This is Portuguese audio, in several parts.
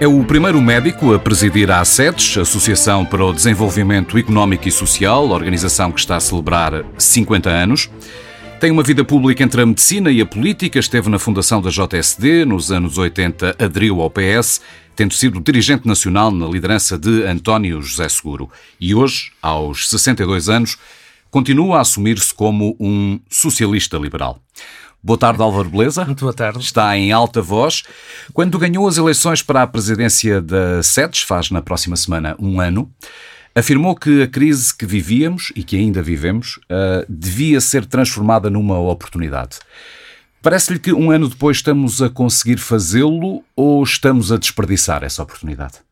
É o primeiro médico a presidir a ASEDES, Associação para o Desenvolvimento Económico e Social, organização que está a celebrar 50 anos. Tem uma vida pública entre a medicina e a política, esteve na fundação da JSD, nos anos 80 aderiu ao PS, tendo sido dirigente nacional na liderança de António José Seguro. E hoje, aos 62 anos, continua a assumir-se como um socialista liberal. Boa tarde, Álvaro Beleza. Muito boa tarde. Está em alta voz. Quando ganhou as eleições para a presidência da SEDES, faz na próxima semana um ano, afirmou que a crise que vivíamos e que ainda vivemos uh, devia ser transformada numa oportunidade. Parece-lhe que um ano depois estamos a conseguir fazê-lo ou estamos a desperdiçar essa oportunidade?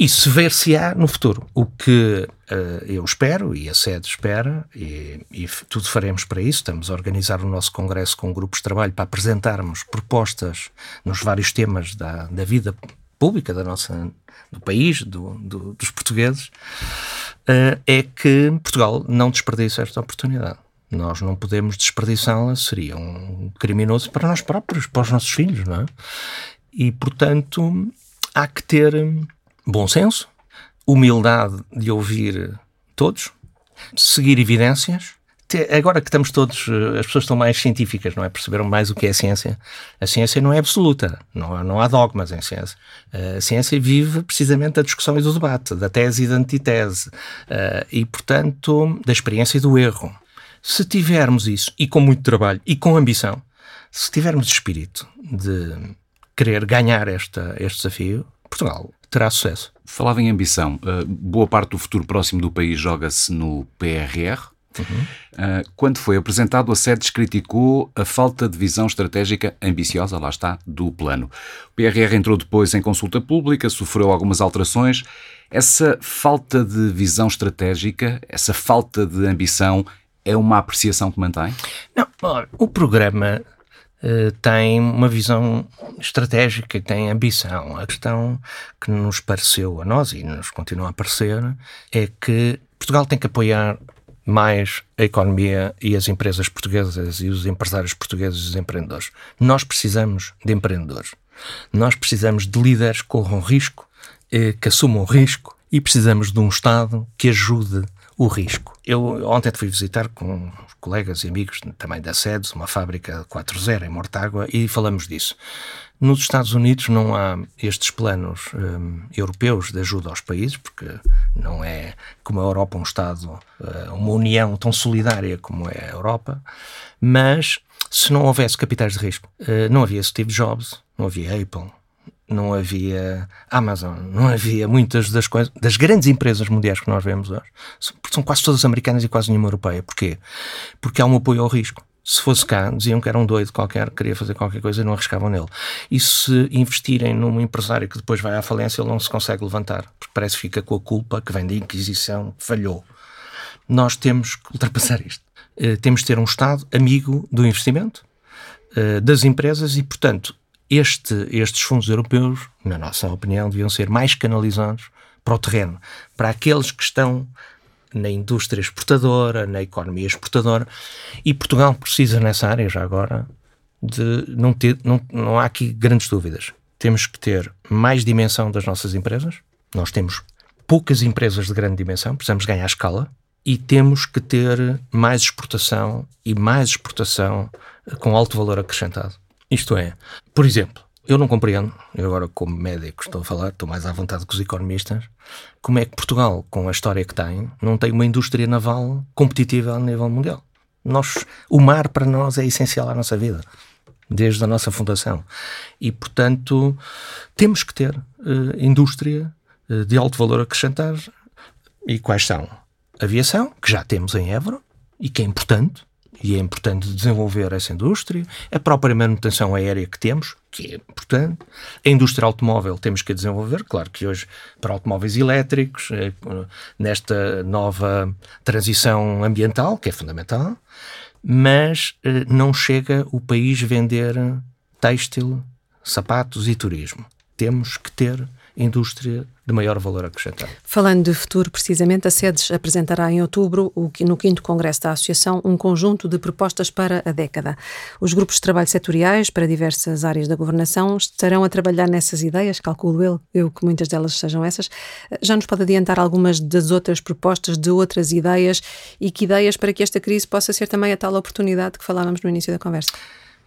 Isso ver-se-á no futuro. O que uh, eu espero e a sede espera, e, e, tudo faremos para isso. Estamos a organizar o nosso congresso com grupos de trabalho para apresentarmos propostas nos vários temas da, da vida pública da nossa, do país, do, do, dos portugueses, uh, é que Portugal não desperdiça esta oportunidade. Nós não podemos desperdiçá-la, seria um criminoso para nós próprios, para os nossos filhos, não é? E, portanto, há que ter bom senso, humildade de ouvir todos, seguir evidências. Agora que estamos todos, eh, as pessoas estão mais científicas, não é? Perceberam mais o que é a ciência. A ciência não é absoluta, não, não há dogmas em ciência. A ciência vive precisamente da discussão e do debate, da tese e da antitese, eh, e, portanto, da experiência e do erro. Se tivermos isso, e com muito trabalho, e com ambição, se tivermos espírito de querer ganhar esta, este desafio, Portugal terá sucesso. Falava em ambição. Uh, boa parte do futuro próximo do país joga-se no PRR. Uhum. Uh, quando foi apresentado, a SEDES criticou a falta de visão estratégica ambiciosa, lá está, do plano. O PRR entrou depois em consulta pública, sofreu algumas alterações. Essa falta de visão estratégica, essa falta de ambição, é uma apreciação que mantém? Não, o programa eh, tem uma visão estratégica e tem ambição. A questão que nos pareceu a nós e nos continua a parecer é que Portugal tem que apoiar mais a economia e as empresas portuguesas e os empresários portugueses e os empreendedores. Nós precisamos de empreendedores. Nós precisamos de líderes que corram risco, eh, que assumam risco e precisamos de um Estado que ajude o risco. Eu ontem fui visitar com colegas e amigos também da SEDES, uma fábrica 4.0 em Mortágua, e falamos disso. Nos Estados Unidos não há estes planos um, europeus de ajuda aos países, porque não é como a Europa um Estado, uh, uma união tão solidária como é a Europa, mas se não houvesse capitais de risco, uh, não havia Steve Jobs, não havia Apple, não havia Amazon, não havia muitas das coisas, das grandes empresas mundiais que nós vemos hoje, são quase todas americanas e quase nenhuma europeia. Porquê? Porque há um apoio ao risco. Se fosse cá, diziam que era um doido qualquer, queria fazer qualquer coisa e não arriscavam nele. E se investirem num empresário que depois vai à falência, ele não se consegue levantar, porque parece que fica com a culpa que vem da Inquisição, falhou. Nós temos que ultrapassar isto. Uh, temos de ter um Estado amigo do investimento, uh, das empresas e, portanto, este, estes fundos europeus, na nossa opinião, deviam ser mais canalizados para o terreno, para aqueles que estão na indústria exportadora, na economia exportadora, e Portugal precisa nessa área, já agora, de não ter, não, não há aqui grandes dúvidas. Temos que ter mais dimensão das nossas empresas, nós temos poucas empresas de grande dimensão, precisamos ganhar escala, e temos que ter mais exportação e mais exportação com alto valor acrescentado. Isto é, por exemplo, eu não compreendo, eu agora como médico estou a falar, estou mais à vontade que os economistas, como é que Portugal, com a história que tem, não tem uma indústria naval competitiva a nível mundial. Nós, o mar para nós é essencial à nossa vida, desde a nossa fundação. E, portanto, temos que ter uh, indústria uh, de alto valor acrescentado. E quais são? Aviação, que já temos em Évora e que é importante, e é importante desenvolver essa indústria, a própria manutenção aérea que temos, que é importante, a indústria automóvel temos que desenvolver, claro que hoje para automóveis elétricos, eh, nesta nova transição ambiental, que é fundamental, mas eh, não chega o país vender têxtil, sapatos e turismo. Temos que ter indústria de maior valor acrescentado. Falando de futuro, precisamente, a SEDES apresentará em outubro, no 5 Congresso da Associação, um conjunto de propostas para a década. Os grupos de trabalho setoriais para diversas áreas da governação estarão a trabalhar nessas ideias, calculo eu, eu que muitas delas sejam essas. Já nos pode adiantar algumas das outras propostas, de outras ideias e que ideias para que esta crise possa ser também a tal oportunidade que falávamos no início da conversa?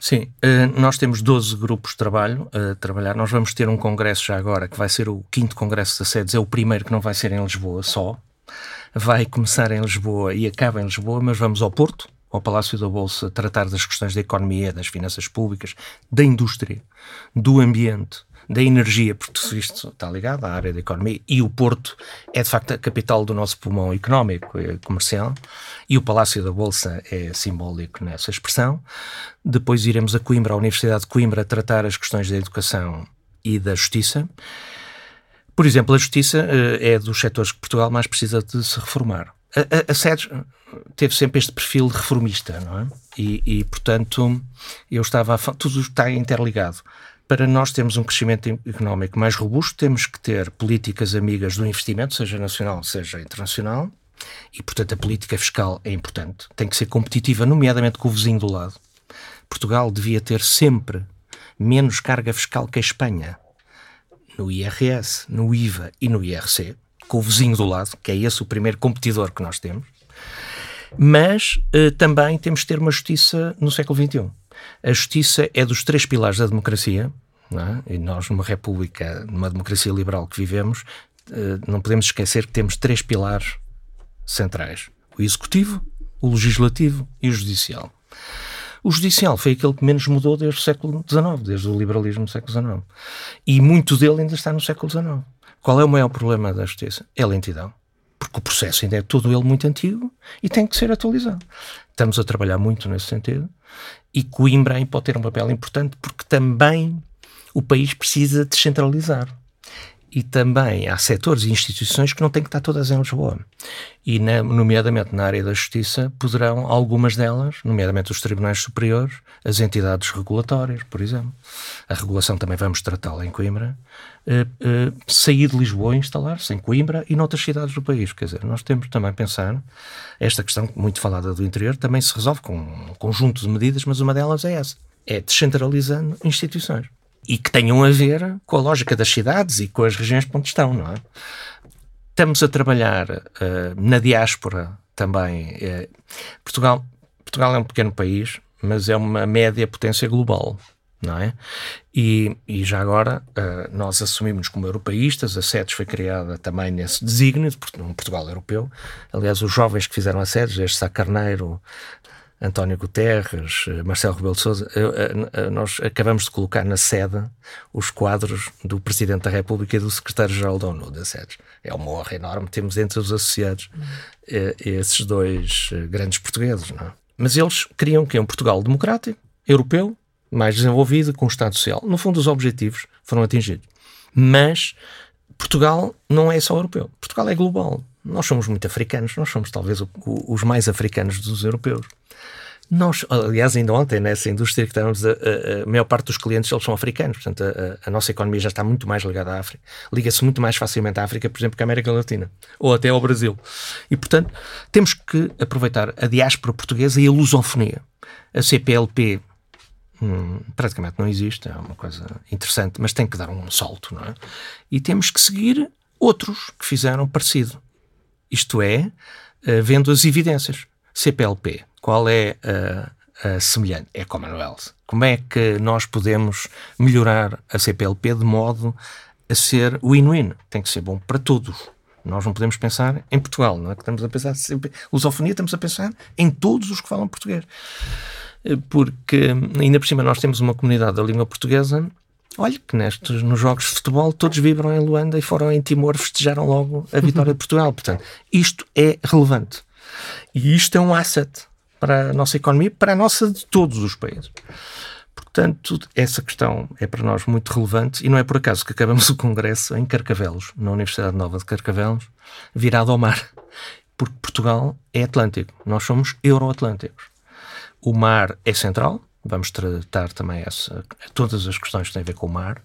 Sim, eh, nós temos 12 grupos de trabalho a trabalhar. Nós vamos ter um congresso já agora, que vai ser o quinto congresso da SEDES, é o primeiro que não vai ser em Lisboa só. Vai começar em Lisboa e acaba em Lisboa, mas vamos ao Porto, ao Palácio da Bolsa, tratar das questões da economia, das finanças públicas, da indústria, do ambiente, da energia, porque isto está ligado à área da economia, e o Porto é de facto a capital do nosso pulmão económico e comercial, e o Palácio da Bolsa é simbólico nessa expressão. Depois iremos a Coimbra, à Universidade de Coimbra, tratar as questões da educação e da justiça. Por exemplo, a justiça eh, é dos setores que Portugal mais precisa de se reformar. A, a, a SEDES teve sempre este perfil reformista, não é? E, e portanto, eu estava a, tudo está interligado para nós termos um crescimento económico mais robusto, temos que ter políticas amigas do investimento, seja nacional, seja internacional, e, portanto, a política fiscal é importante. Tem que ser competitiva, nomeadamente com o vizinho do lado. Portugal devia ter sempre menos carga fiscal que a Espanha, no IRS, no IVA e no IRC, com o vizinho do lado, que é esse o primeiro competidor que nós temos. Mas eh, também temos que ter uma justiça no século XXI. A justiça é dos três pilares da democracia, é? e nós, numa república, numa democracia liberal que vivemos, eh, não podemos esquecer que temos três pilares centrais: o executivo, o legislativo e o judicial. O judicial foi aquele que menos mudou desde o século XIX, desde o liberalismo do século XIX. E muito dele ainda está no século XIX. Qual é o maior problema da justiça? É a lentidão. Porque o processo ainda é todo ele muito antigo e tem que ser atualizado. Estamos a trabalhar muito nesse sentido e Coimbra aí pode ter um papel importante porque também o país precisa descentralizar. E também há setores e instituições que não têm que estar todas em Lisboa. E, na, nomeadamente na área da justiça, poderão algumas delas, nomeadamente os tribunais superiores, as entidades regulatórias, por exemplo, a regulação também vamos tratá-la em Coimbra, eh, eh, sair de Lisboa e instalar-se em Coimbra e noutras cidades do país. Quer dizer, nós temos também a pensar, esta questão muito falada do interior também se resolve com um conjunto de medidas, mas uma delas é essa: é descentralizando instituições. E que tenham a ver com a lógica das cidades e com as regiões onde estão, não é? Estamos a trabalhar uh, na diáspora também. Uh, Portugal, Portugal é um pequeno país, mas é uma média potência global não é? E, e já agora uh, nós assumimos como europeístas, a SEDES foi criada também nesse desígnio, de um Portugal europeu. Aliás, os jovens que fizeram a SEDES, este Sá Carneiro, António Guterres, eh, Marcelo Rebelo de Sousa, eh, nós acabamos de colocar na sede os quadros do Presidente da República e do Secretário-Geral da ONU, da SEDES. É uma honra enorme, temos entre os associados esses dois grandes portugueses, não é? Mas eles queriam que um Portugal democrático, europeu, mais desenvolvida, com o Estado Social. No fundo, os objetivos foram atingidos. Mas Portugal não é só europeu. Portugal é global. Nós somos muito africanos, nós somos talvez o, o, os mais africanos dos europeus. Nós, aliás, ainda ontem, nessa indústria que estamos, a, a, a maior parte dos clientes eles são africanos, portanto, a, a, nossa economia já está muito mais ligada à África. Liga-se muito mais facilmente à África, por exemplo, que à América Latina, ou até ao Brasil. E, portanto, temos que aproveitar a diáspora portuguesa e a lusofonia. A CPLP hum, praticamente não existe, é uma coisa interessante, mas tem que dar um salto, não é? E temos que seguir outros que fizeram parecido. Isto é, uh, vendo as evidências. CPLP, qual é a, a semelhante? É Commonwealth. Como é que nós podemos melhorar a CPLP de modo a ser win-win? Tem que ser bom para todos. Nós não podemos pensar em Portugal, não é? Que estamos a pensar sempre. Lusofonia, estamos a pensar em todos os que falam português porque ainda por cima nós temos uma comunidade da língua portuguesa. Olha que nestes, nos jogos de futebol todos vibram em Luanda e foram em Timor festejaram logo a vitória de Portugal. Portanto, isto é relevante. E isto é um asset para a nossa economia, para a nossa de todos os países. Portanto, essa questão é para nós muito relevante e não é por acaso que acabamos o congresso em Carcavelos, na Universidade Nova de Carcavelos, virado ao mar. Porque Portugal é Atlântico, nós somos euroatlânticos. O mar é central, vamos tratar também essa, todas as questões que têm a ver com o mar.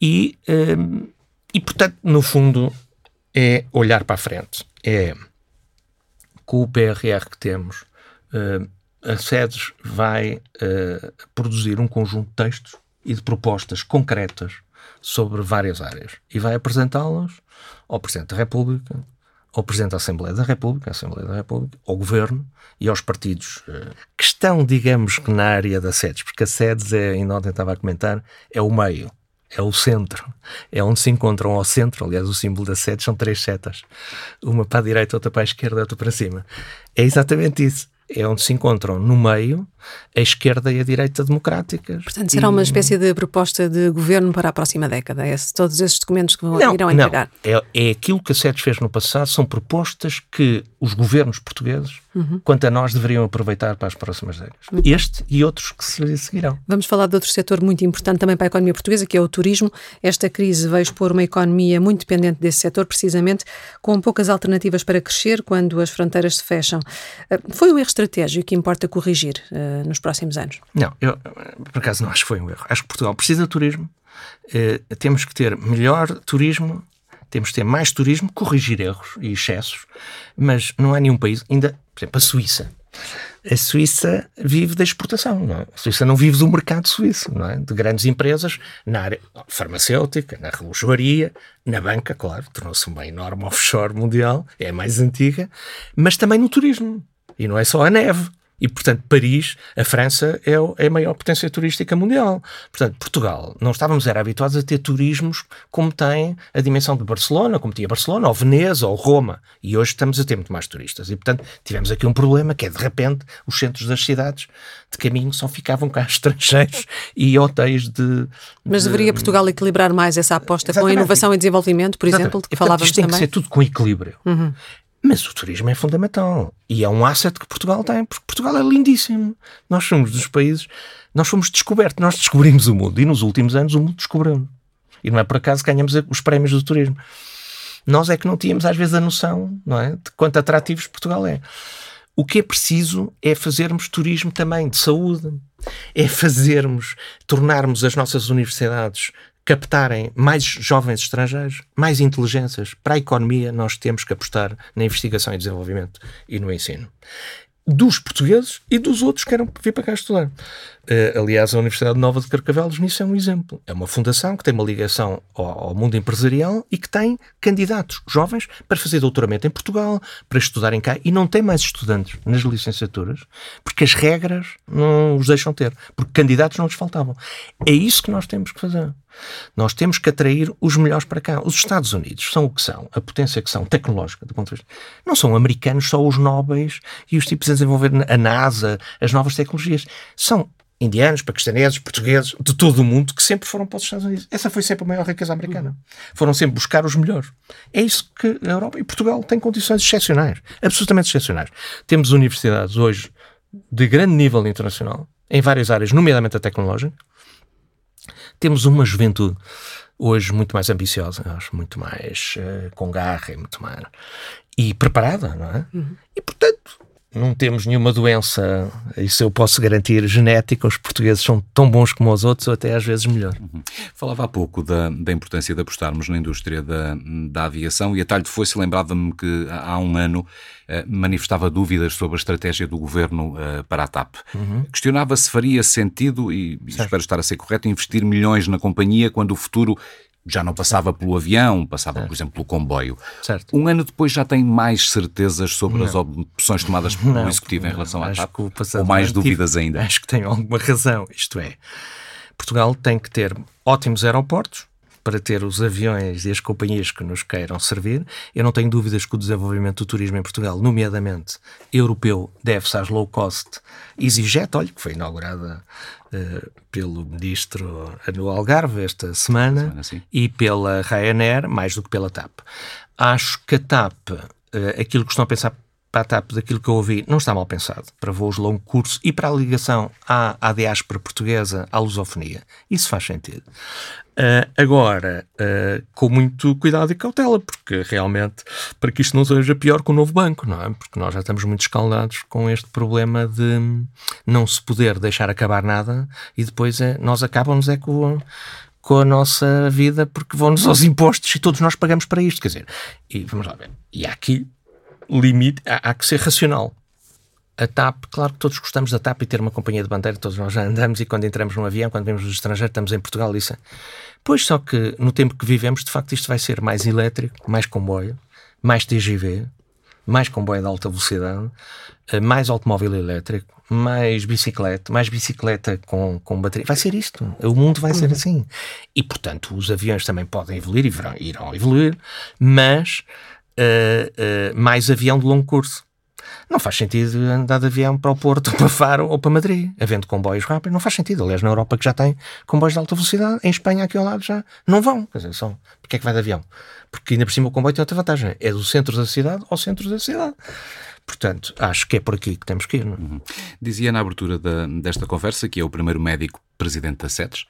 E, um, E, portanto, no fundo, é olhar para a frente. É com o PRR que temos, uh, a SEDES vai uh, produzir um conjunto de textos e de propostas concretas sobre várias áreas e vai apresentá-las ao Presidente da República, ao Presidente da Assembleia da República, Assembleia da República, ao Governo e aos partidos uh, que estão, digamos que, na área da SEDES, porque a SEDES, é, ainda ontem estava a comentar, é o meio é o centro. É onde se encontram ao centro. Aliás, o símbolo da sede são três setas. Uma para a direita, outra para a esquerda, outra para cima. É exatamente isso é onde se encontram no meio a esquerda e a direita democráticas. Portanto, será e... uma espécie de proposta de governo para a próxima década? É todos esses documentos que vão, não, irão entregar? Não, é, é aquilo que a SEDES fez no passado, são propostas que os governos portugueses, uhum. quanto a nós, deveriam aproveitar para as próximas décadas. Uhum. Este e outros que se seguirão. Vamos falar de outro setor muito importante também para a economia portuguesa, que é o turismo. Esta crise veio expor uma economia muito dependente desse setor, precisamente com poucas alternativas para crescer quando as fronteiras se fecham. Eh, foi um erro estratégico que importa corrigir uh, nos próximos anos? Não, eu por acaso não acho que foi um erro. Acho que Portugal precisa de turismo. Uh, temos que ter melhor turismo, temos que ter mais turismo, corrigir erros e excessos, mas não há nenhum país, ainda, por exemplo, a Suíça. A Suíça vive da exportação, é? A Suíça não vive do mercado suíço, é? De grandes empresas na área farmacêutica, na relojoaria, na banca, claro, tornou-se uma enorme offshore mundial, é a mais antiga, mas também no turismo. E não é só a neve. E, portanto, Paris, a França, é, é a maior potência turística mundial. Portanto, Portugal, não estávamos era habituados a ter turismos como tem a dimensão de Barcelona, como tinha Barcelona, ou Veneza, ou Roma. E hoje estamos a ter muito mais turistas. E, portanto, tivemos aqui um problema que é, de repente, os centros das cidades de caminho só ficavam cá estrangeiros e hotéis de... Mas deveria Portugal equilibrar mais essa aposta Exatamente. com a inovação e desenvolvimento, por Exatamente. exemplo, de que falávamos isto tem também? que ser tudo com equilíbrio. Uhum. Mas o turismo é fundamental e é um asset que Portugal tem, porque Portugal é lindíssimo. Nós somos dos países, nós fomos descobertos, nós descobrimos o mundo e nos últimos anos o mundo descobriu. E não é por acaso que ganhamos os prémios do turismo. Nós é que não tínhamos às vezes a noção, não é, de quanto atrativos Portugal é. O que é preciso é fazermos turismo também de saúde, é fazermos, tornarmos as nossas universidades captarem mais jovens estrangeiros, mais inteligências para a economia, nós temos que apostar na investigação e desenvolvimento e no ensino dos portugueses e dos outros que querem vir para cá estudar. Uh, aliás, a Universidade Nova de Carcavelos nisso é um exemplo. É uma fundação que tem uma ligação ao, ao, mundo empresarial e que tem candidatos jovens para fazer doutoramento em Portugal, para estudarem cá e não tem mais estudantes nas licenciaturas porque as regras não os deixam ter, porque candidatos não lhes faltavam. É isso que nós temos que fazer. Nós temos que atrair os melhores para cá. Os Estados Unidos são o que são, a potência que são, tecnológica, do ponto de vista. Não são americanos só os nobres e os tipos a desenvolver a NASA, as novas tecnologias. São indianos, paquistaneses, portugueses, de todo o mundo, que sempre foram para os Estados Unidos. Essa foi sempre a maior riqueza americana. Foram sempre buscar os melhores. É isso que a Europa e Portugal têm condições excepcionais, absolutamente excepcionais. Temos universidades hoje de grande nível internacional, em várias áreas, nomeadamente a tecnológica. Temos uma juventude hoje muito mais ambiciosa, acho, muito mais uh, com garra e muito mais. e preparada, não é? Uhum. E portanto não temos nenhuma doença, isso eu posso garantir, genética. Os portugueses são tão bons como os outros, ou até às vezes melhor. Uhum. Falava há pouco da, da importância de apostarmos na indústria da, da aviação e a talho foi-se lembrava-me que há um ano eh, manifestava dúvidas sobre a estratégia do governo eh, para a TAP. Uhum. Questionava se faria sentido, e, e espero estar a ser correto, investir milhões na companhia quando o futuro já não passava pelo avião, passava, por exemplo, pelo comboio. Certo. Um ano depois já tem mais certezas sobre não. as opções tomadas pelo não, Executivo em relação à TAP? Ou mais dúvidas ainda? Acho que tem alguma razão. Isto é, Portugal tem que ter ótimos aeroportos, para ter os aviões e as companhias que nos queiram servir. Eu não tenho dúvidas que o desenvolvimento do turismo em Portugal, nomeadamente europeu, deve-se às low cost EasyJet, olha, que foi inaugurada uh, pelo ministro no Algarve esta semana, semana e pela Ryanair, mais do que pela TAP. Acho que a TAP, uh, aquilo que estão a pensar para a TAP, daquilo que eu ouvi, não está mal pensado para voos de longo curso e para a ligação à, à diáspora portuguesa, à lusofonia. Isso faz sentido. Uh, agora, uh, com muito cuidado e cautela, porque realmente, para que isto não seja pior que o novo banco, não é? Porque nós já estamos muito escaldados com este problema de não se poder deixar acabar nada e depois é, nós acabamos é com, com a nossa vida porque vão-nos aos impostos e todos nós pagamos para isto. Quer dizer, e vamos lá ver. E há aqui limite, há, há que ser racional. A TAP, claro que todos gostamos da TAP e ter uma companhia de bandeira, todos nós já andamos e quando entramos num avião, quando vemos no estrangeiro, estamos em Portugal, isso. É. Pois só que no tempo que vivemos, de facto, isto vai ser mais elétrico, mais comboio, mais TGV, mais comboio de alta velocidade, eh, mais automóvel elétrico, mais bicicleta, mais bicicleta com, com bateria. Vai ser isto. O mundo vai ser uhum. assim. E, portanto, os aviões também podem evoluir e irão evoluir, mas uh, uh, mais avião de longo curso. Não faz sentido andar de avião para o Porto, para Faro ou para Madrid, havendo comboios rápidos. Não faz sentido. Aliás, na Europa que já tem comboios de alta velocidade, em Espanha aqui ao lado já não vão. Quer dizer, só, porque é que vai de avião? Porque ainda por cima o comboio tem outra vantagem. É do centro da cidade ao centro da cidade. Portanto, acho que é por aqui que temos que ir. É? Uhum. Dizia na abertura da, desta conversa que é o primeiro médico presidente da SETES,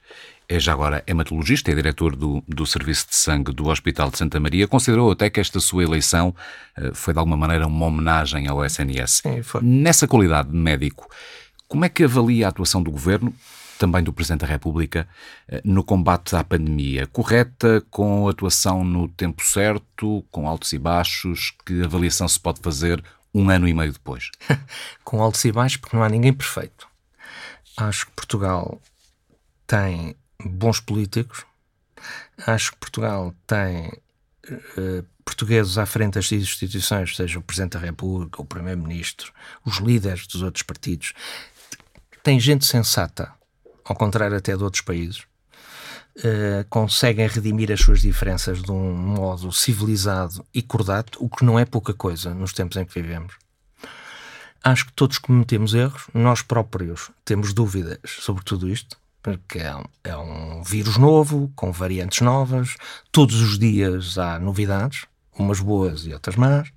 é já agora hematologista, é diretor do, do Serviço de Sangue do Hospital de Santa Maria. Considerou até que esta sua eleição uh, foi de alguma maneira uma homenagem ao SNS. Sim. Nessa qualidade de médico, como é que avalia a atuação do governo, também do Presidente da República, uh, no combate à pandemia? Correta, com atuação no tempo certo, com altos e baixos? Que avaliação se pode fazer um ano e meio depois? com altos e baixos, porque não há ninguém perfeito. Acho que Portugal tem bons políticos. Acho que Portugal tem uh, portugueses à frente das instituições, seja o Presidente da República, o Primeiro-Ministro, os líderes dos outros partidos. Tem gente sensata, ao contrário até de outros países. Uh, conseguem redimir as suas diferenças de um modo civilizado e cordato, o que não é pouca coisa nos tempos em que vivemos. Acho que todos cometemos erros, nós próprios temos dúvidas sobre tudo isto, porque é um, é um vírus novo, com variantes novas, todos os dias há novidades, umas boas e outras más.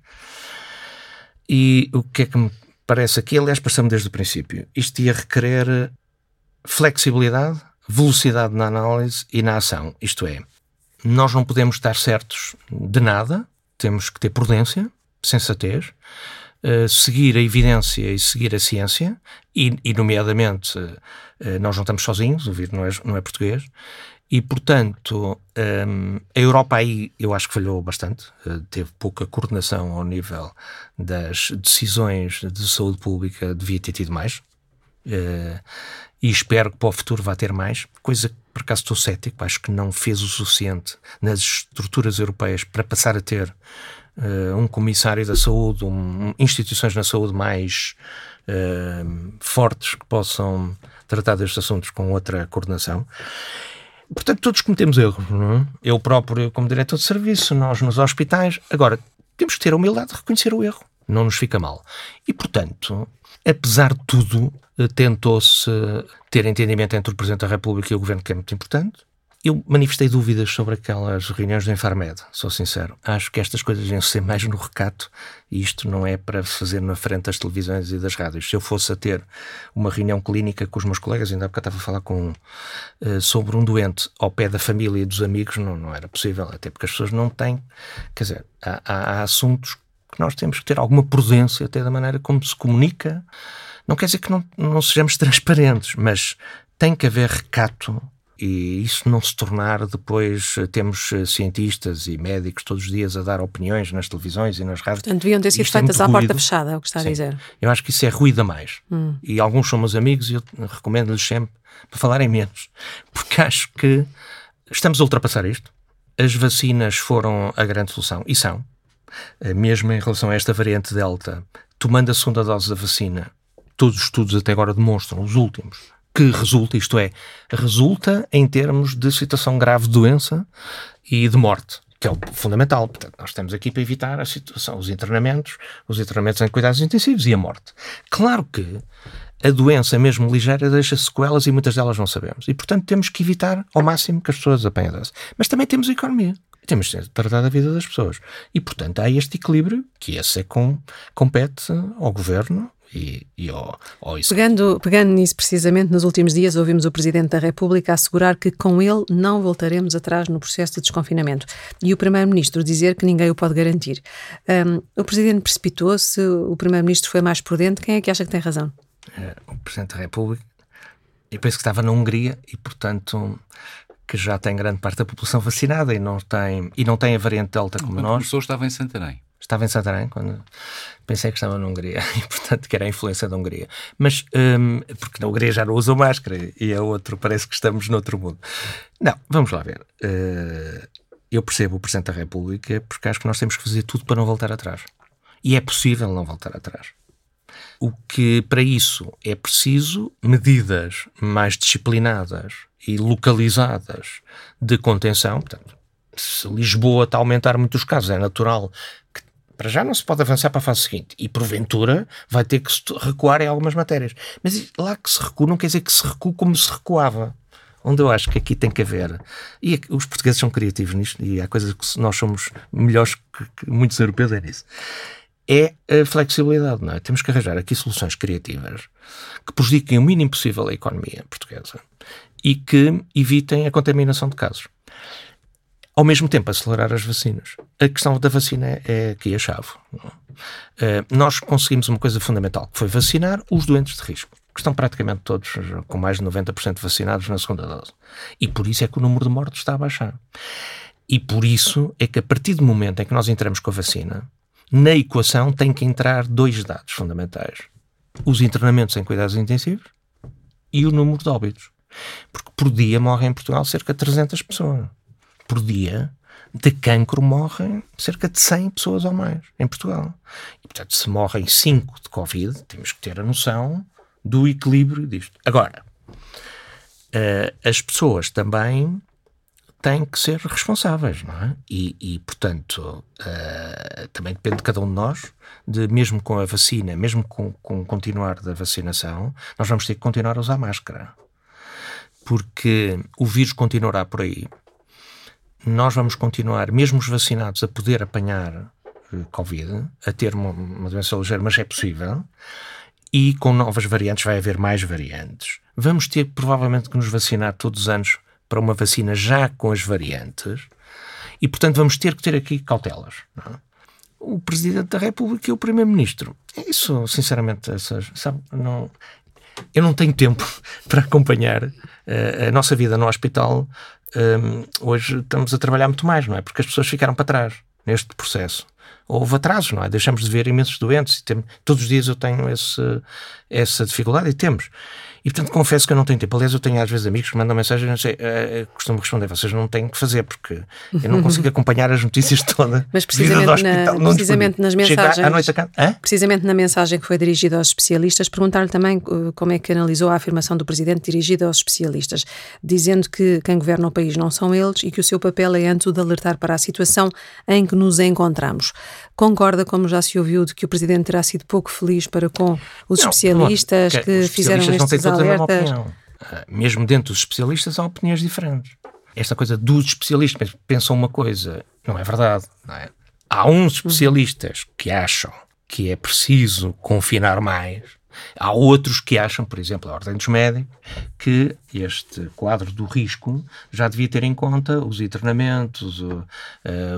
E o que é que me parece aqui, aliás, passamos desde o princípio, isto ia requerer flexibilidade, velocidade na análise e na ação. Isto é, nós não podemos estar certos de nada, temos que ter prudência, sensatez, uh, seguir a evidência e seguir a ciência, e, e nomeadamente, uh, nós não estamos sozinhos, o vírus não é, não é português, e, portanto, um, a Europa aí eu acho que falhou bastante, uh, teve pouca coordenação ao nível das decisões de saúde pública, devia ter tido mais. Uh, e espero que para o futuro vá ter mais, coisa que por acaso estou cético, acho que não fez o suficiente nas estruturas europeias para passar a ter uh, um comissário da saúde, um, instituições na saúde mais uh, fortes que possam tratar destes assuntos com outra coordenação. Portanto, todos cometemos erros, não é? Eu próprio, como diretor de serviço, nós nos hospitais. Agora, temos que ter a humildade de reconhecer o erro, não nos fica mal. E, portanto, apesar de tudo, tentou-se ter entendimento entre o Presidente da República e o Governo, que é muito importante. Eu manifestei dúvidas sobre aquelas reuniões do Infarmed, sou sincero. Acho que estas coisas iam ser mais no recato e isto não é para fazer na frente das televisões e das rádios. Se eu fosse a ter uma reunião clínica com os meus colegas, ainda há bocado estava a falar com um, uh, sobre um doente ao pé da família e dos amigos, não, não era possível, até porque as pessoas não têm. Quer dizer, há, há, há assuntos que nós temos que ter alguma prudência até da maneira como se comunica. Não quer dizer que não, não sejamos transparentes, mas tem que haver recato e isso não se tornar depois eh, temos eh, cientistas e médicos todos os dias a dar opiniões nas televisões e nas rádios. Portanto, deviam ter sido é feitas é à porta fechada, é o que está Sim. a dizer. Eu acho que isso é ruído a mais. Hum. E alguns são meus amigos e eu recomendo-lhes sempre para falarem menos, porque acho que estamos a ultrapassar isto. As vacinas foram a grande solução e são, eh, mesmo em relação a esta variante Delta, tomando a segunda dose da vacina, todos os estudos até agora demonstram, os últimos, que resulta, isto é, resulta em termos de situação grave de doença e de morte, que é o fundamental. Portanto, nós estamos aqui para evitar a situação, os internamentos, os internamentos em cuidados intensivos e a morte. Claro que a doença, mesmo ligeira, deixa sequelas e muitas delas não sabemos. E, portanto, temos que evitar ao máximo que as pessoas apanhem a Mas também temos a economia. Temos de tratar da vida das pessoas. E, portanto, há este equilíbrio que esse é com, compete ao governo e, e ao, ao isso. Pegando, pegando nisso precisamente, nos últimos dias ouvimos o Presidente da República assegurar que com ele não voltaremos atrás no processo de desconfinamento e o Primeiro-Ministro dizer que ninguém o pode garantir. Um, o Presidente precipitou-se, o Primeiro-Ministro foi mais prudente, quem é que acha que tem razão? É, o Presidente da República, eu penso que estava na Hungria e, portanto, que já tem grande parte da população vacinada e não tem, e não tem a variante Delta como Quando nós. começou estava em Santarém. Estava em Santarém quando pensei que estava na Hungria e, portanto, que era a influência da Hungria. Mas, hum, porque na Hungria já não usam máscara e é outro, parece que estamos noutro mundo. Não, vamos lá ver. Uh, eu percebo o Presidente da República porque acho que nós temos que fazer tudo para não voltar atrás. E é possível não voltar atrás. O que para isso é preciso medidas mais disciplinadas e localizadas de contenção. Portanto, se Lisboa está a aumentar muito os casos, é natural que para já não se pode avançar para a fase seguinte e porventura vai ter que recuar em algumas matérias. Mas lá que se recua não quer dizer que se recua como se recuava. Onde eu acho que aqui tem que haver, e os portugueses são criativos nisto, e há coisas que nós somos melhores que, muitos europeus é nisso é a flexibilidade, não é? Temos que arranjar aqui soluções criativas que prejudiquem o mínimo possível a economia portuguesa e que evitem a contaminação de casos. Ao mesmo tempo, acelerar as vacinas. A questão da vacina é aqui a chave. É? nós conseguimos uma coisa fundamental, que foi vacinar os doentes de risco, que estão praticamente todos com mais de 90% vacinados na segunda dose. E por isso é que o número de mortes está a baixar. E por isso é que a partir do momento em que nós entramos com a vacina, na equação tem que entrar dois dados fundamentais: os internamentos em cuidados intensivos e o número de óbitos. Porque por dia morrem em Portugal cerca de 300 pessoas. Por dia, de cancro morrem cerca de 100 pessoas ou mais em Portugal. E, portanto, se morrem 5 de Covid, temos que ter a noção do equilíbrio disto. Agora, uh, as pessoas também têm que ser responsáveis, não é? E, e portanto, uh, também depende de cada um de nós, de mesmo com a vacina, mesmo com, com continuar da vacinação, nós vamos ter que continuar a usar máscara. Porque o vírus continuará por aí. Nós vamos continuar, mesmo os vacinados, a poder apanhar uh, Covid, a ter uma, uma doença ligeira, mas é possível. E com novas variantes vai haver mais variantes. Vamos ter provavelmente que nos vacinar todos os anos para uma vacina já com as variantes e, portanto, vamos ter que ter aqui cautelas. É? O Presidente da República e o Primeiro-Ministro. Isso, sinceramente, essas, sabe, não, eu não tenho tempo para acompanhar uh, a nossa vida no hospital. Um, hoje estamos a trabalhar muito mais, não é? Porque as pessoas ficaram para trás neste processo. Houve atrasos, não é? Deixamos de ver imensos doentes e tem, todos os dias eu tenho esse, essa dificuldade e temos. E portanto confesso que eu não tenho tempo. Aliás, eu tenho às vezes amigos que mandam mensagem e não sei, uh, costumo responder, vocês não têm que fazer, porque eu não consigo acompanhar as notícias todas. Mas precisamente, hospital, na, precisamente nas mensagens. À noite a Precisamente na mensagem que foi dirigida aos especialistas, perguntar-lhe também uh, como é que analisou a afirmação do Presidente dirigida aos especialistas, dizendo que quem governa o país não são eles e que o seu papel é antes o de alertar para a situação em que nos encontramos. Concorda, como já se ouviu, de que o Presidente terá sido pouco feliz para com os não, especialistas não, que, que fizeram estes alertas? Ah, mesmo dentro dos especialistas há opiniões diferentes. Esta coisa dos especialistas pensam uma coisa, não é verdade. Não é? Há uns especialistas que acham que é preciso confinar mais Há outros que acham, por exemplo, a Ordem dos Médicos, que este quadro do risco já devia ter em conta os internamentos, uh,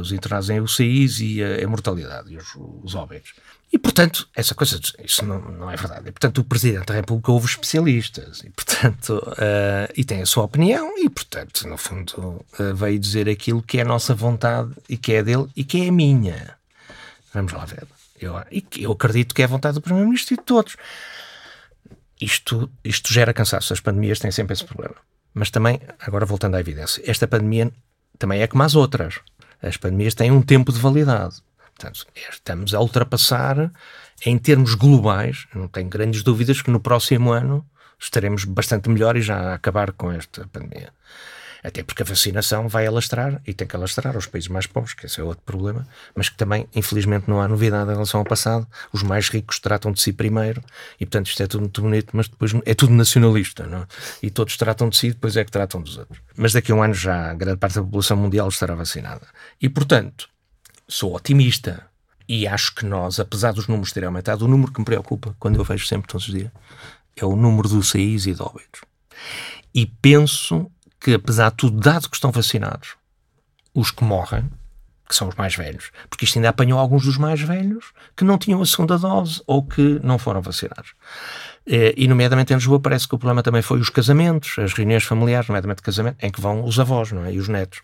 os internados em UCIs e a, a mortalidade e os, os óbitos. E, portanto, essa coisa, isso não, não, é verdade. E, portanto, o Presidente da República ouve especialistas e, portanto, uh, e tem a sua opinião e, portanto, no fundo, uh, veio dizer aquilo que é a nossa vontade e que é dele e que é a minha. Vamos lá ver. Eu, eu acredito que é a vontade do Primeiro-Ministro e de todos. Isto, isto gera cansaço. As pandemias têm sempre esse problema. Mas também, agora voltando à evidência, esta pandemia também é como as outras. As pandemias têm um tempo de validade. Portanto, estamos a ultrapassar, em termos globais, não tenho grandes dúvidas que no próximo ano estaremos bastante melhor e já a acabar com esta pandemia. Até porque a vacinação vai alastrar e tem que alastrar aos países mais pobres, que esse é outro problema, mas que também, infelizmente, não há novidade em relação ao passado. Os mais ricos tratam de si primeiro e, portanto, isto é tudo muito bonito, mas depois é tudo nacionalista, não? É? E todos tratam de si e depois é que tratam dos outros. Mas daqui a um ano já grande parte da população mundial estará vacinada. E, portanto, sou otimista e acho que nós, apesar dos números terem aumentado, o número que me preocupa, quando eu vejo sempre todos os dias, é o número do CIs e de óbitos. E penso que, apesar de tudo, dado que estão vacinados, os que morrem que são os mais velhos, porque isto ainda apanhou alguns dos mais velhos que não tinham a segunda dose ou que não foram vacinados. Eh, e, nomeadamente em Lisboa, parece que o problema também foi os casamentos, as reuniões familiares, nomeadamente casamento, em que vão os avós não é? e os netos.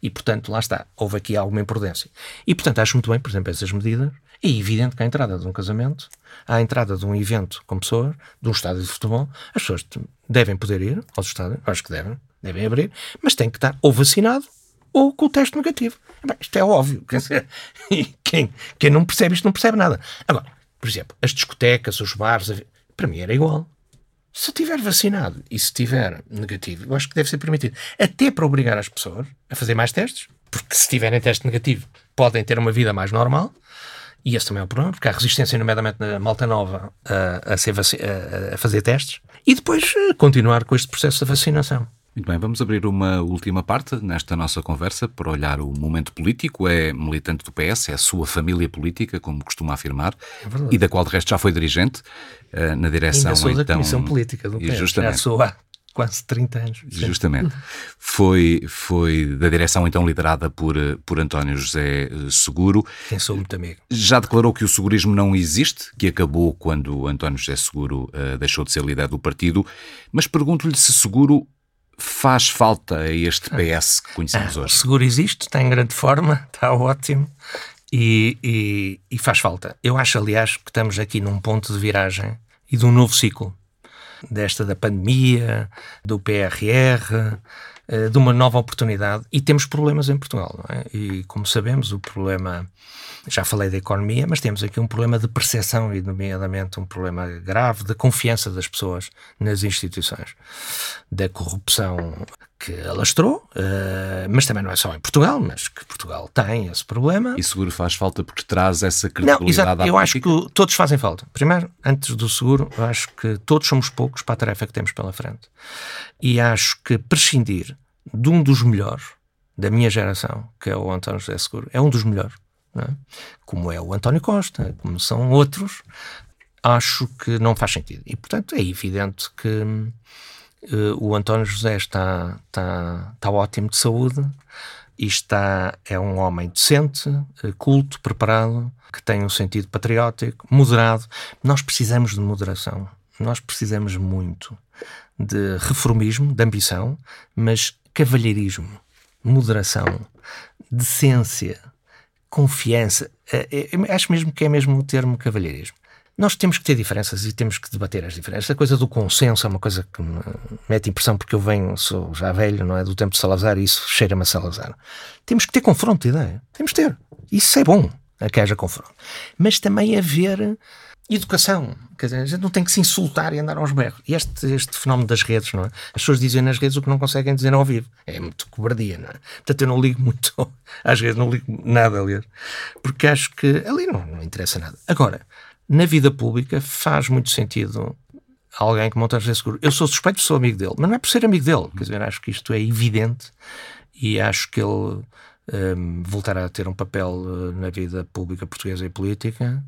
E, portanto, lá está, houve aqui alguma imprudência. E, portanto, acho muito bem, por exemplo, essas medidas. É evidente que a entrada de um casamento, à entrada de um evento com pessoas, de um estádio de futebol, as pessoas devem poder ir aos estádios, acho que devem, devem abrir, mas têm que estar ou vacinado ou com o teste negativo. Bem, isto é óbvio. Quer dizer, quem, quem não percebe isto não percebe nada. Agora, por exemplo, as discotecas, os bares, para mim era igual. Se tiver vacinado e se tiver negativo, eu acho que deve ser permitido. Até para obrigar as pessoas a fazer mais testes, porque se tiverem teste negativo podem ter uma vida mais normal. E esse também é o problema, porque há resistência, nomeadamente na malta nova, a, a, a fazer testes. E depois eh, continuar com este processo de vacinação. Muito bem, vamos abrir uma última parte nesta nossa conversa para olhar o momento político. É militante do PS, é a sua família política, como costuma afirmar, é e da qual de resto já foi dirigente uh, na direção Ainda sou então. Da Comissão Política do PS, justamente, já sou há quase 30 anos. Justamente. Foi, foi da direção então liderada por, por António José eh, Seguro. Quem sou muito amigo. Já declarou que o segurismo não existe, que acabou quando António José Seguro uh, deixou de ser líder do partido, mas pergunto-lhe se Seguro faz falta a este PS que conhecemos ah, hoje? Seguro existe, está em grande forma, está ótimo e, e, e, faz falta. Eu acho, aliás, que estamos aqui num ponto de viragem e de um novo ciclo. Desta da pandemia, do PRR, eh, de uma nova oportunidade. E temos problemas em Portugal, é? E como sabemos, o problema já falei da economia, mas temos aqui um problema de percepção e, nomeadamente, um problema grave de confiança das pessoas nas instituições, da corrupção que alastrou, uh, mas também não é só em Portugal, mas que Portugal tem esse problema. E seguro faz falta porque traz essa credibilidade não, exato, eu acho que todos fazem falta. Primeiro, antes do seguro, acho que todos somos poucos para a tarefa que temos pela frente. E acho que prescindir de um dos melhores da minha geração, que é o António José Seguro, é um dos melhores é? como é o António Costa, como são outros, acho que não faz sentido. E, portanto, é evidente que uh, o António José está, está, está ótimo de saúde e está, é um homem decente, eh, culto, preparado, que tem um sentido patriótico, moderado. Nós precisamos de moderação. Nós precisamos muito de reformismo, de ambição, mas cavalheirismo, moderação, decência, confiança. É, acho mesmo que é mesmo o termo cavalheirismo. Nós temos que ter diferenças e temos que debater as diferenças. A coisa do consenso é uma coisa que me mete impressão porque eu venho, sou já velho, não é? Do tempo de Salazar e isso cheira-me a Salazar. Temos que ter confronto de ideia. Temos que ter. Isso é bom, a que haja confronto. Mas também haver educação. Quer dizer, a gente não tem que se insultar e andar aos berros. E este, este fenómeno das redes, não é? As pessoas dizem nas redes o que não conseguem dizer ao vivo. É muito cobardia, não é? Portanto, eu não ligo muito às redes, não ligo nada, aliás. Porque acho que ali não, não interessa nada. Agora, na vida pública faz muito sentido alguém que monta a seguro. Eu sou suspeito, sou amigo dele, mas não é por ser amigo dele. Quer dizer, acho que isto é evidente e acho que ele um, voltará a ter um papel uh, na vida pública portuguesa e política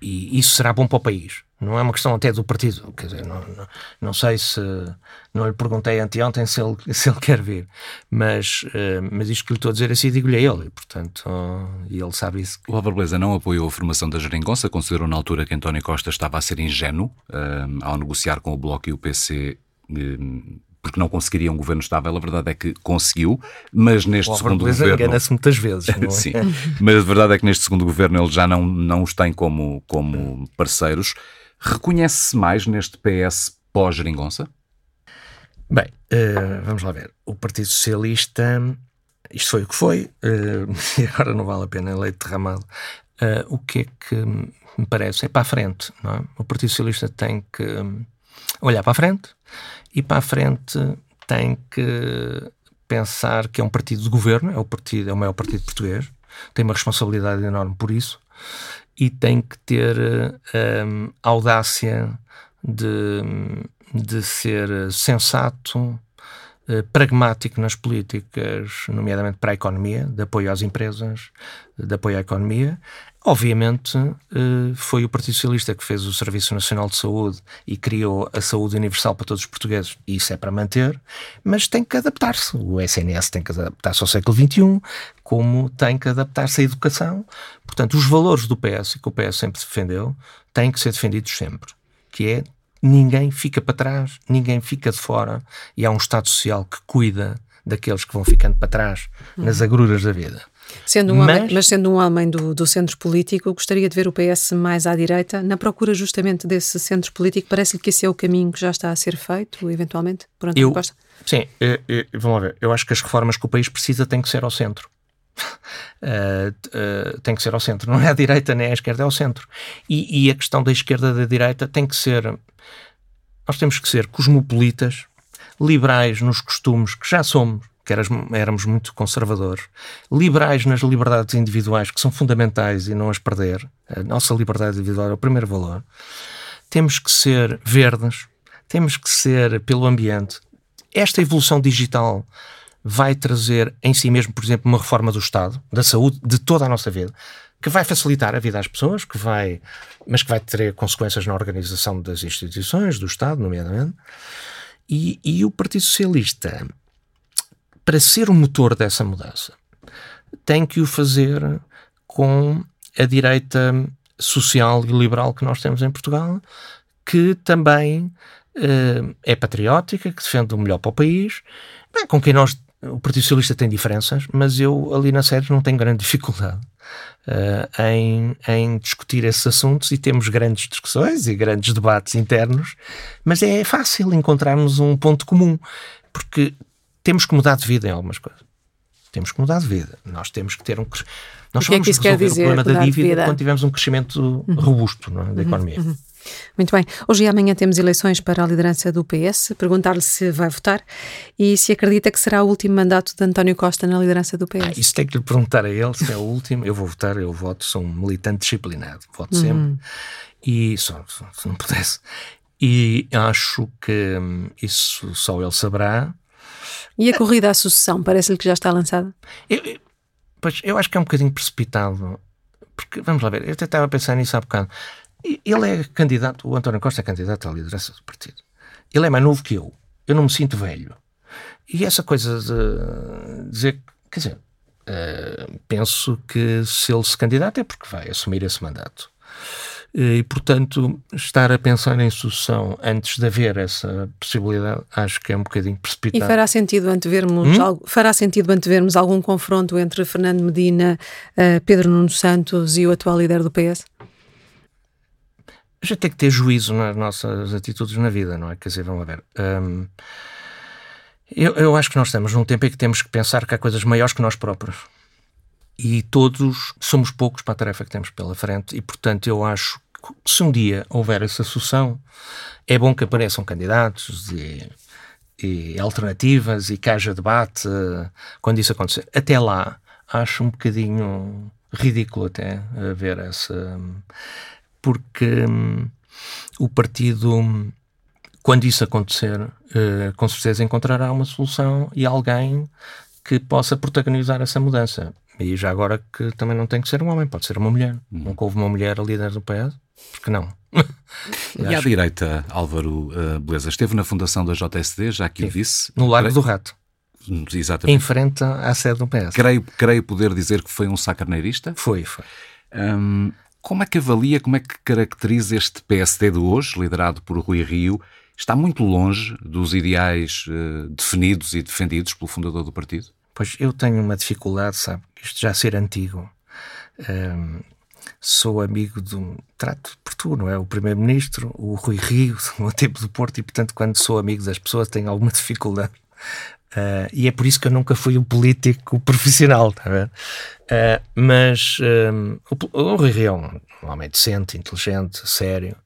e isso será bom para o país. Não é uma questão até do partido. Quer dizer, não, não, não sei se. Não lhe perguntei anteontem se ele, se ele quer vir, mas, uh, mas isto que lhe estou a dizer assim, digo-lhe a ele, e portanto, e ele sabe isso. O Álvaro Beleza não apoiou a formação da Geringonça, considerou na altura que António Costa estava a ser ingênuo uh, ao negociar com o Bloco e o PC porque não conseguiria um governo estável. A verdade é que conseguiu, mas neste o segundo governo. engana-se muitas vezes, não é? Sim, mas a verdade é que neste segundo governo ele já não, não os tem como, como parceiros. Reconhece-se mais neste PS pós-geringonça? Bem, uh, vamos lá ver. O Partido Socialista, isto foi o que foi, uh, e agora não vale a pena leite derramado. Uh, o que é que me parece? É para a frente, não é? O Partido Socialista tem que olhar para a frente e para a frente tem que pensar que é um partido de governo, é o, partido, é o maior partido português, tem uma responsabilidade enorme por isso e tem que ter um, audácia de, de ser sensato, eh, pragmático nas políticas, nomeadamente para a economia, de apoio às empresas, de apoio à economia, Obviamente, eh, foi o Partido Socialista que fez o Serviço Nacional de Saúde e criou a saúde universal para todos os portugueses, e isso é para manter, mas tem que adaptar-se. O SNS tem que adaptar-se ao século XXI, como tem que adaptar-se à educação. Portanto, os valores do PS, que o PS sempre defendeu, têm que ser defendidos sempre, que é ninguém fica para trás, ninguém fica de fora, e há um Estado Social que cuida daqueles que vão ficando para trás nas agruras da vida. Sendo um mas, homem, mas sendo um homem do, do centro político, gostaria de ver o PS mais à direita, na procura justamente desse centro político. Parece-lhe que esse é o caminho que já está a ser feito, eventualmente, por António eu, Costa? Sim, eu, eu, vamos lá ver. Eu acho que as reformas que o país precisa têm que ser ao centro. Uh, uh, tem que ser ao centro, não é à direita nem à esquerda, é ao centro. E, e a questão da esquerda e da direita tem que ser. Nós temos que ser cosmopolitas, liberais nos costumes que já somos, que éramos muito conservadores, liberais nas liberdades individuais, que são fundamentais e não as perder. A nossa liberdade individual é o primeiro valor. Temos que ser verdes, temos que ser pelo ambiente. Esta evolução digital vai trazer em si mesmo, por exemplo, uma reforma do Estado, da saúde, de toda a nossa vida, que vai facilitar a vida às pessoas, que vai, mas que vai ter consequências na organização das instituições, do Estado, nomeadamente. E, e o Partido Socialista para ser o motor dessa mudança, tem que o fazer com a direita social e liberal que nós temos em Portugal, que também uh, é patriótica, que defende o melhor para o país, bem, com quem nós, o Partido Socialista tem diferenças, mas eu ali na série não tenho grande dificuldade uh, em, em discutir esses assuntos e temos grandes discussões e grandes debates internos, mas é fácil encontrarmos um ponto comum, porque temos que mudar de vida em algumas coisas. Temos que mudar de vida. Nós temos que ter um. Nós só vamos é resolver dizer, o problema da dívida quando tivermos um crescimento uhum. robusto é, da uhum. economia. Uhum. Muito bem. Hoje e amanhã temos eleições para a liderança do PS. Perguntar-lhe se vai votar e se acredita que será o último mandato de António Costa na liderança do PS. Ah, isso tem que lhe perguntar a ele se é o último. Eu vou votar, eu voto, sou um militante disciplinado, voto sempre. Uhum. E só, se não pudesse. E acho que hum, isso só ele saberá. E a corrida à sucessão, parece-lhe que já está lançada? Eu, pois, eu acho que é um bocadinho precipitado, porque, vamos lá ver, eu até estava a pensar nisso há bocado. Ele é candidato, o António Costa é candidato à liderança do partido. Ele é mais novo que eu. Eu não me sinto velho. E essa coisa de dizer, quer dizer, uh, penso que se ele se candidata é porque vai assumir esse mandato. E, portanto, estar a pensar em sucessão antes de haver essa possibilidade, acho que é um bocadinho precipitado. E fará sentido antevermos, hum? algo, fará sentido antevermos algum confronto entre Fernando Medina, uh, Pedro Nuno Santos e o atual líder do PS? A gente tem que ter juízo nas nossas atitudes na vida, não é? Quer dizer, vamos ver. Um, eu, eu acho que nós estamos num tempo em que temos que pensar que há coisas maiores que nós próprios e todos somos poucos para a tarefa que temos pela frente e, portanto, eu acho que se um dia houver essa sucessão, é bom que apareçam candidatos e, e alternativas e que haja debate uh, quando isso acontecer. Até lá, acho um bocadinho ridículo até ver essa... porque um, o partido quando isso acontecer, uh, com certeza encontrará uma solução e alguém que possa protagonizar essa mudança. E já agora que também não tem que ser um homem, pode ser uma mulher. Uhum. Nunca houve uma mulher líder do PS, porque não? e à direita, Álvaro uh, Beleza, esteve na fundação da JSD, já que o disse. No Largo do Rato. Exatamente. Em frente à sede do PS. Creio, creio poder dizer que foi um sacarneirista. Foi, foi. Um, como é que avalia, como é que caracteriza este PSD de hoje, liderado por Rui Rio? Está muito longe dos ideais uh, definidos e defendidos pelo fundador do partido? Pois eu tenho uma dificuldade, sabe? Isto já ser antigo. Um, sou amigo do. Trato por tu, não é? O Primeiro-Ministro, o Rui Rio, o tempo do Porto, e portanto, quando sou amigo das pessoas, tenho alguma dificuldade. Uh, e é por isso que eu nunca fui um político profissional, tá vendo? Uh, mas um, o, o Rui Rio é um homem decente, inteligente, sério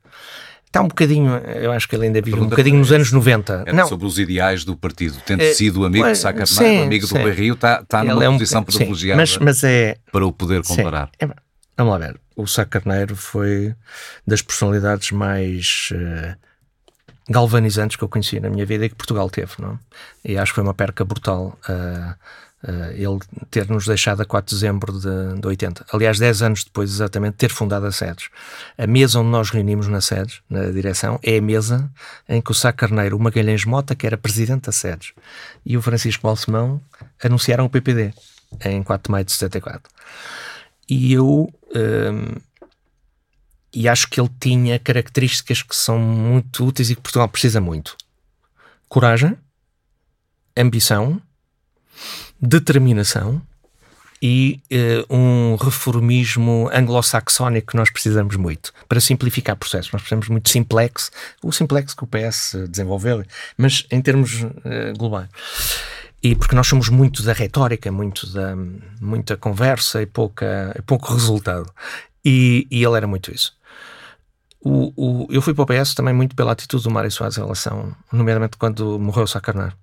está um bocadinho, eu acho que ele ainda vive um bocadinho nos anos 90. Era não. sobre os ideais do partido. Tendo é, sido amigo de Sá Carneiro, amigo sim. do Rui Rio, está, está numa é um, posição privilegiada mas, mas é, para o poder comparar. É, vamos lá ver. O Sá Carneiro foi das personalidades mais uh, galvanizantes que eu conheci na minha vida e que Portugal teve. Não? E acho que foi uma perca brutal. Uh, Uh, ele ter-nos deixado a 4 de dezembro de, de 80. Aliás, 10 anos depois, exatamente, ter fundado a SEDES. A mesa onde nós reunimos na SEDES, na direção, é a mesa em que o Sá Carneiro, o Magalhães Mota, que era presidente da SEDES, e o Francisco Balsemão anunciaram o PPD em 4 de maio de 74. E eu. Um, e acho que ele tinha características que são muito úteis e que Portugal precisa muito: coragem, ambição determinação e uh, um reformismo anglo-saxónico que nós precisamos muito para simplificar processos. Nós precisamos muito de simplex, o simplex que o PS desenvolveu, mas em termos uh, globais. E porque nós somos muito da retórica, muito da muita conversa e pouca, pouco resultado. E, e ele era muito isso. O, o, eu fui para o PS também muito pela atitude do Mário Soares em relação, nomeadamente quando morreu o Sacarnar.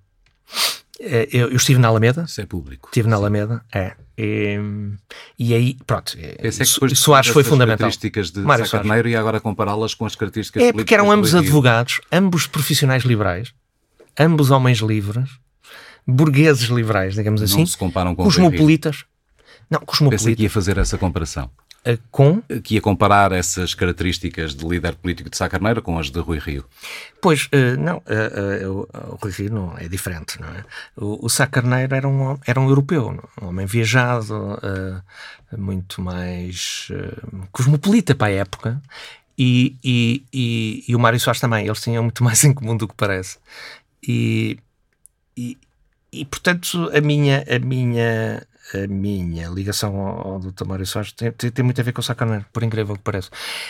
Eh, eu, eu, estive na Alameda. Isso é público. Estive na Alameda, é. E, e aí, pronto. Esse é que Soares foi fundamental. características de Mário Sá Carneiro e agora compará-las com as características É porque eram ambos advogados, ambos profissionais liberais, ambos homens livres, burgueses liberais, digamos assim. Não se comparam com cosmopolitas. Não, cosmopolitas. Pensei que ia fazer essa comparação com? Que ia comparar essas características de líder político de Sá Carneiro com as de Rui Rio. Pois, uh, não, uh, uh, o Rui Rio não, é diferente, não é? O, o Sá Carneiro era um, era um europeu, um homem viajado, muito mais cosmopolita para a época, e, e, e, e, o Mário Soares também, eles tinham muito mais em comum do que parece. E, e, e portanto, a minha, a minha a minha ligação ao, ao Dr. Mário Soares tem, tem, tem, muito a ver com o Sacaneiro, por incrível que pareça.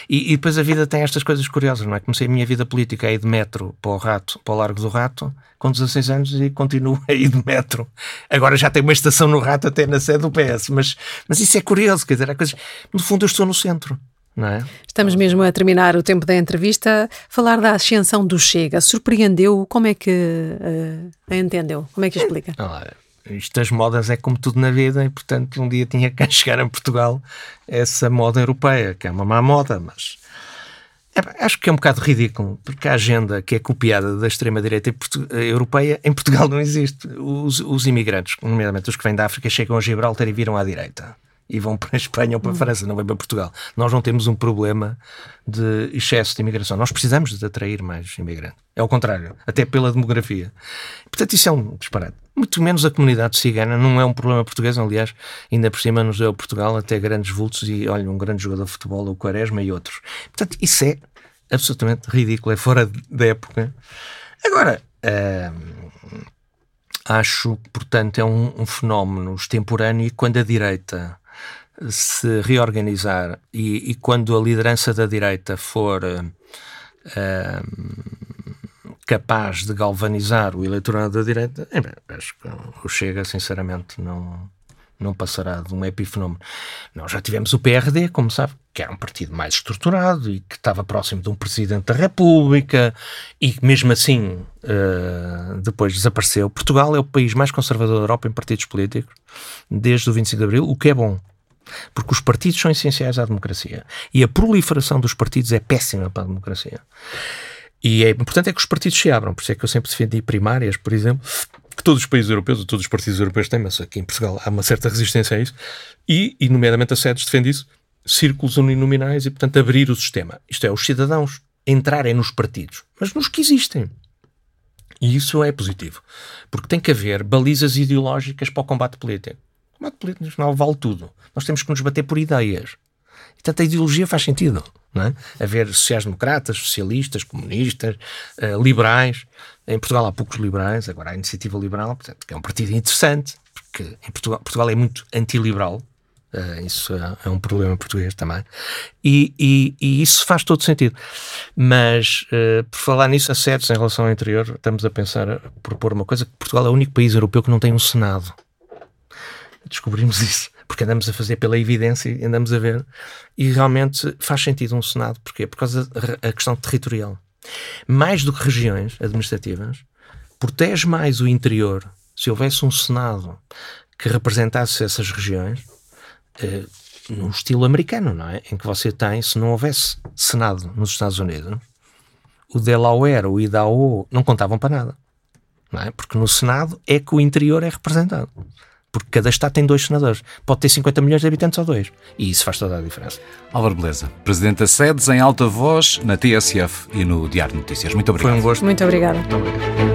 E, e, depois a vida tem estas coisas curiosas, não é? Comecei a minha vida política a ir de metro para o Rato, para o Largo do Rato, com 16 anos e continuo a ir de metro. Agora já tem uma estação no Rato até na sede do PS, mas, mas isso é curioso, quer dizer, há coisas... No fundo eu estou no centro. É? Estamos mesmo a terminar o tempo da entrevista. Falar da ascensão do Chega surpreendeu? Como é que uh, a entendeu? Como é que explica? Ah, isto das modas é como tudo na vida e, portanto, um dia tinha que chegar a Portugal essa moda europeia, que é uma má moda, mas é, acho que é um bocado ridículo, porque a agenda que é copiada da extrema-direita europeia em Portugal não existe. Os, os imigrantes, nomeadamente os que vêm da África, chegam a Gibraltar e viram à direita e vão para a Espanha ou para a França, não vêm para Portugal. Nós não temos um problema de excesso de imigração. Nós precisamos de atrair mais imigrantes. É o contrário, até pela demografia. Portanto, isso é um disparate. Muito menos a comunidade cigana, não é um problema português, aliás, ainda por cima nos deu Portugal até grandes vultos e, olha, um grande jogador de futebol, o Quaresma e outros. Portanto, isso é absolutamente ridículo, é fora da época. Agora, hum, acho, portanto, é um, um fenómeno extemporâneo e quando a direita se reorganizar e, e, quando a liderança da direita for uh, capaz de galvanizar o eleitorado da direita, acho que o Chega, sinceramente, não, não passará de um epifenómeno. Nós já tivemos o PRD, como sabe, que era um partido mais estruturado e que estava próximo de um presidente da República e que mesmo assim uh, depois desapareceu. Portugal é o país mais conservador da Europa em partidos políticos desde o 25 de Abril, o que é bom. Porque os partidos são essenciais à democracia. E a proliferação dos partidos é péssima para a democracia. E é importante é que os partidos se abram. Por isso é que eu sempre defendi primárias, por exemplo, que todos os países europeus, todos os partidos europeus têm, mas aqui em Portugal há uma certa resistência a isso. E, e nomeadamente a SEDES defende isso, círculos uninominais e, portanto, abrir o sistema. Isto é, os cidadãos entrarem nos partidos, mas nos que existem. E isso é positivo. Porque tem que haver balizas ideológicas para o combate político combate político não vale tudo. Nós temos que nos bater por ideias. Portanto, a ideologia faz sentido. Não é? Haver sociais-democratas, socialistas, comunistas, uh, liberais. Em Portugal há poucos liberais, agora há a Iniciativa Liberal, portanto, que é um partido interessante, porque em Portugal, Portugal é muito antiliberal. Uh, isso é, é, um problema português também. E, e, e, isso faz todo sentido. Mas, uh, por falar nisso, a SEDES, em relação ao interior, estamos a pensar, a propor uma coisa, que Portugal é o único país europeu que não tem um Senado descobrimos isso, porque andamos a fazer pela evidência e andamos a ver, e realmente faz sentido um Senado, porquê? Por causa da questão territorial. Mais do que regiões administrativas, protege mais o interior se houvesse um Senado que representasse essas regiões, eh, no estilo americano, não é? Em que você tem, se não houvesse Senado nos Estados Unidos, o Delaware, o Idaho, não contavam para nada. Não é? Porque no Senado é que o interior é representado porque cada Estado tem dois senadores. Pode ter 50 milhões de habitantes ou dois. E isso faz toda a diferença. Álvaro Beleza, Presidente da SEDES, em alta voz, na TSF e no Diário de Notícias. Muito obrigado. Foi um gosto. Muito obrigada. Muito obrigado.